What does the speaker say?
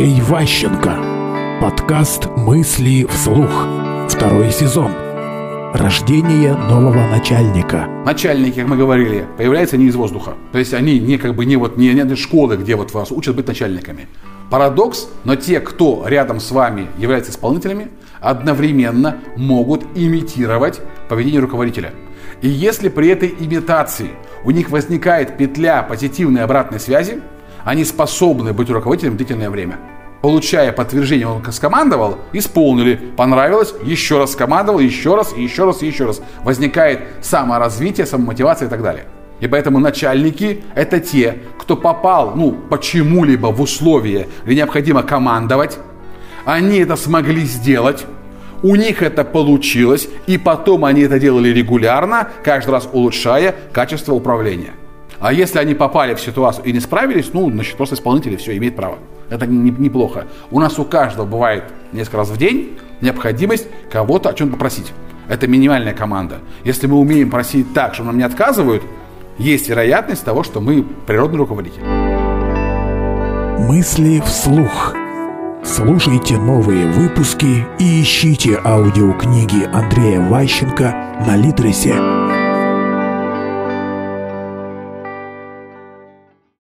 Андрей Ващенко. Подкаст «Мысли вслух». Второй сезон. Рождение нового начальника. Начальники, как мы говорили, появляются не из воздуха. То есть они не как бы не вот не, не школы, где вот вас учат быть начальниками. Парадокс, но те, кто рядом с вами являются исполнителями, одновременно могут имитировать поведение руководителя. И если при этой имитации у них возникает петля позитивной обратной связи, они способны быть руководителем длительное время. Получая подтверждение, он скомандовал, исполнили, понравилось, еще раз скомандовал, еще раз, еще раз, еще раз. Возникает саморазвитие, самомотивация и так далее. И поэтому начальники – это те, кто попал, ну, почему-либо в условия, где необходимо командовать. Они это смогли сделать, у них это получилось, и потом они это делали регулярно, каждый раз улучшая качество управления. А если они попали в ситуацию и не справились, ну, значит, просто исполнители все имеют право. Это не, неплохо. У нас у каждого бывает несколько раз в день необходимость кого-то о чем-то попросить. Это минимальная команда. Если мы умеем просить так, что нам не отказывают, есть вероятность того, что мы природный руководитель. Мысли вслух. Слушайте новые выпуски и ищите аудиокниги Андрея Ващенко на Литресе.